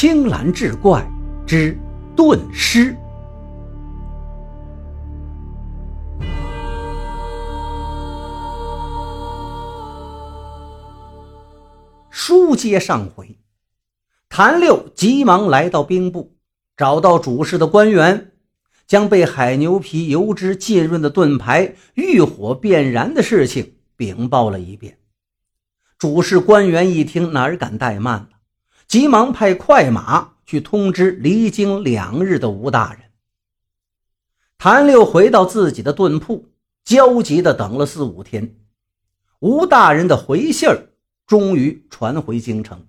青蓝志怪之遁尸。书接上回，谭六急忙来到兵部，找到主事的官员，将被海牛皮油脂浸润的盾牌遇火变燃的事情禀报了一遍。主事官员一听，哪敢怠慢了，急忙派快马去通知离京两日的吴大人。谭六回到自己的盾铺，焦急地等了四五天，吴大人的回信儿。终于传回京城。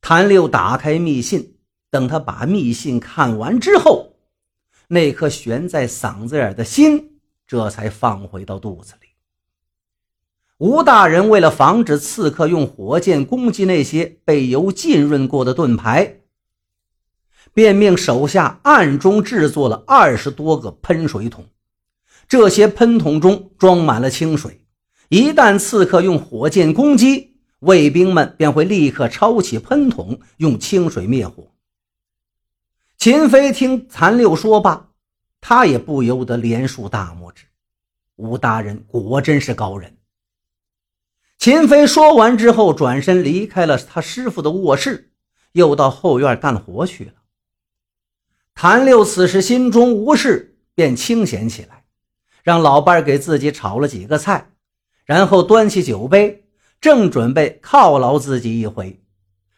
谭六打开密信，等他把密信看完之后，那颗悬在嗓子眼的心这才放回到肚子。吴大人为了防止刺客用火箭攻击那些被油浸润过的盾牌，便命手下暗中制作了二十多个喷水桶，这些喷桶中装满了清水。一旦刺客用火箭攻击，卫兵们便会立刻抄起喷筒，用清水灭火。秦飞听残六说罢，他也不由得连竖大拇指：“吴大人果真是高人。”秦飞说完之后，转身离开了他师傅的卧室，又到后院干活去了。谭六此时心中无事，便清闲起来，让老伴给自己炒了几个菜。然后端起酒杯，正准备犒劳自己一回，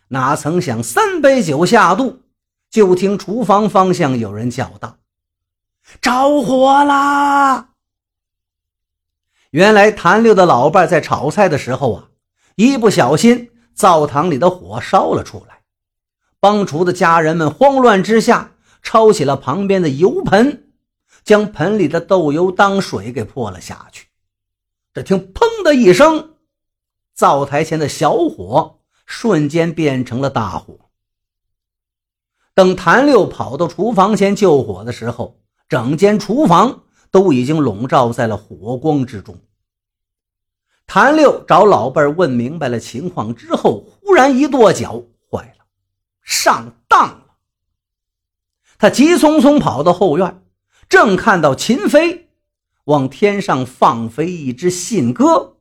哪曾想三杯酒下肚，就听厨房方向有人叫道：“着火啦！”原来谭六的老伴在炒菜的时候啊，一不小心灶堂里的火烧了出来，帮厨的家人们慌乱之下抄起了旁边的油盆，将盆里的豆油当水给泼了下去。只听“砰”的一声，灶台前的小火瞬间变成了大火。等谭六跑到厨房前救火的时候，整间厨房都已经笼罩在了火光之中。谭六找老伴儿问明白了情况之后，忽然一跺脚：“坏了，上当了！”他急匆匆跑到后院，正看到秦飞。往天上放飞一只信鸽，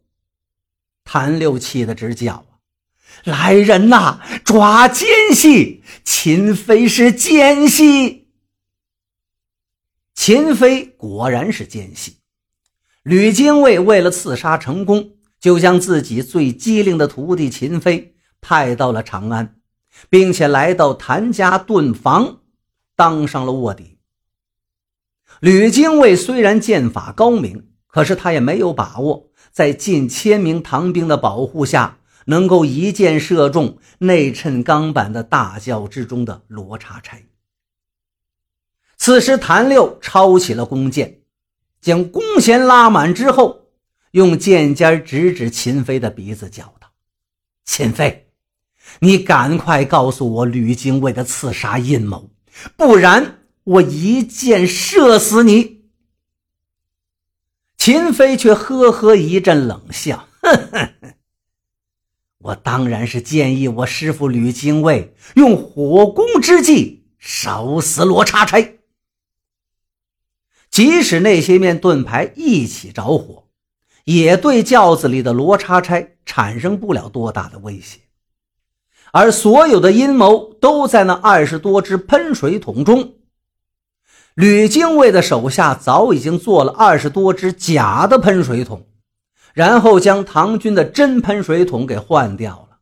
谭六气得直叫：“啊来人呐，抓奸细！秦飞是奸细！”秦飞果然是奸细。吕精卫为了刺杀成功，就将自己最机灵的徒弟秦飞派到了长安，并且来到谭家盾房，当上了卧底。吕精卫虽然剑法高明，可是他也没有把握在近千名唐兵的保护下，能够一箭射中内衬钢板的大轿之中的罗刹差。此时，谭六抄起了弓箭，将弓弦拉满之后，用剑尖直指秦飞的鼻子，叫道：“秦飞，你赶快告诉我吕精卫的刺杀阴谋，不然……”我一箭射死你！秦飞却呵呵一阵冷笑，哼哼哼！我当然是建议我师傅吕精卫用火攻之计烧死罗叉差。即使那些面盾牌一起着火，也对轿子里的罗叉差产生不了多大的威胁。而所有的阴谋都在那二十多只喷水桶中。吕精卫的手下早已经做了二十多只假的喷水桶，然后将唐军的真喷水桶给换掉了。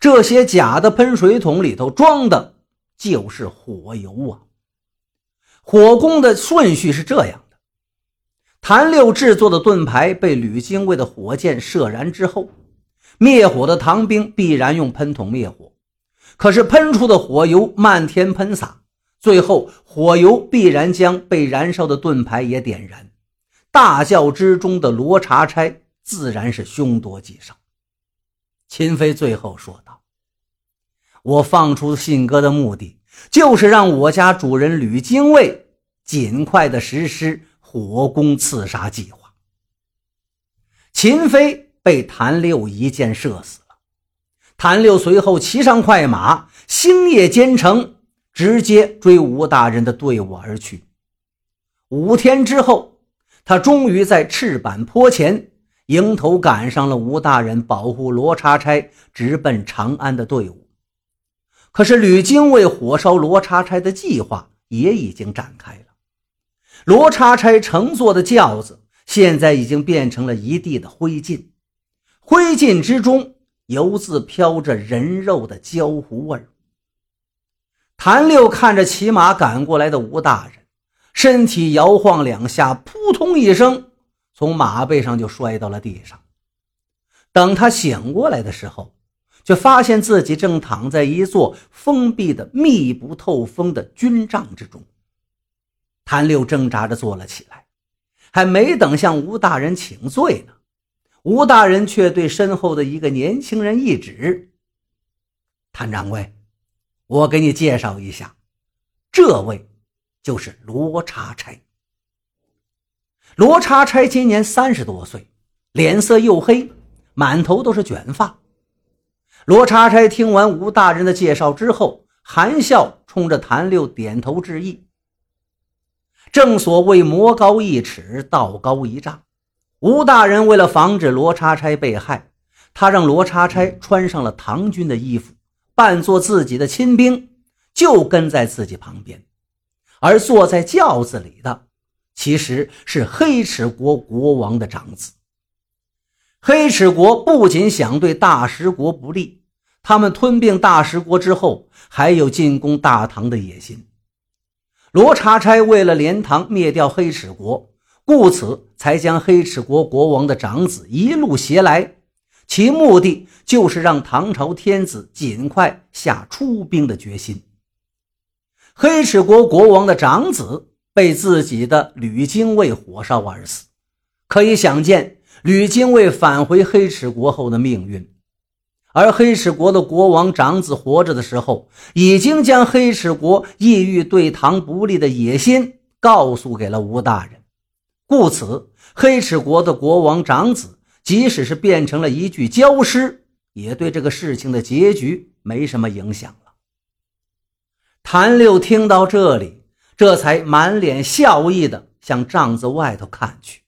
这些假的喷水桶里头装的就是火油啊！火攻的顺序是这样的：谭六制作的盾牌被吕精卫的火箭射燃之后，灭火的唐兵必然用喷筒灭火，可是喷出的火油漫天喷洒。最后，火油必然将被燃烧的盾牌也点燃，大轿之中的罗查差自然是凶多吉少。秦飞最后说道：“我放出信鸽的目的，就是让我家主人吕精卫尽快的实施火攻刺杀计划。”秦飞被谭六一箭射死了。谭六随后骑上快马，星夜兼程，直接追吴大人的队伍而去。五天之后，他终于在赤坂坡前迎头赶上了吴大人保护罗叉差直奔长安的队伍。可是吕精卫火烧罗叉差的计划也已经展开了。罗叉差乘坐的轿子现在已经变成了一地的灰烬，灰烬之中犹自飘着人肉的焦糊味儿。谭六看着骑马赶过来的吴大人，身体摇晃两下，扑通一声从马背上就摔到了地上。等他醒过来的时候，却发现自己正躺在一座封闭的、密不透风的军帐之中。谭六挣扎着坐了起来，还没等向吴大人请罪呢，吴大人却对身后的一个年轻人一指：“谭掌柜。”我给你介绍一下，这位就是罗叉差。罗叉差今年三十多岁，脸色黝黑，满头都是卷发。罗叉差听完吴大人的介绍之后，含笑冲着谭六点头致意。正所谓魔高一尺，道高一丈。吴大人为了防止罗叉差被害，他让罗叉差穿上了唐军的衣服。扮作自己的亲兵，就跟在自己旁边，而坐在轿子里的其实是黑齿国国王的长子。黑齿国不仅想对大食国不利，他们吞并大食国之后，还有进攻大唐的野心。罗查差为了连唐灭掉黑齿国，故此才将黑齿国国王的长子一路携来。其目的就是让唐朝天子尽快下出兵的决心。黑齿国国王的长子被自己的吕精卫火烧而死，可以想见吕精卫返回黑齿国后的命运。而黑齿国的国王长子活着的时候，已经将黑齿国意欲对唐不利的野心告诉给了吴大人，故此黑齿国的国王长子。即使是变成了一具焦尸，也对这个事情的结局没什么影响了。谭六听到这里，这才满脸笑意的向帐子外头看去，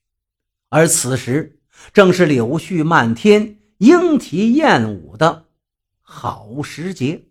而此时正是柳絮漫天、莺啼燕舞的好时节。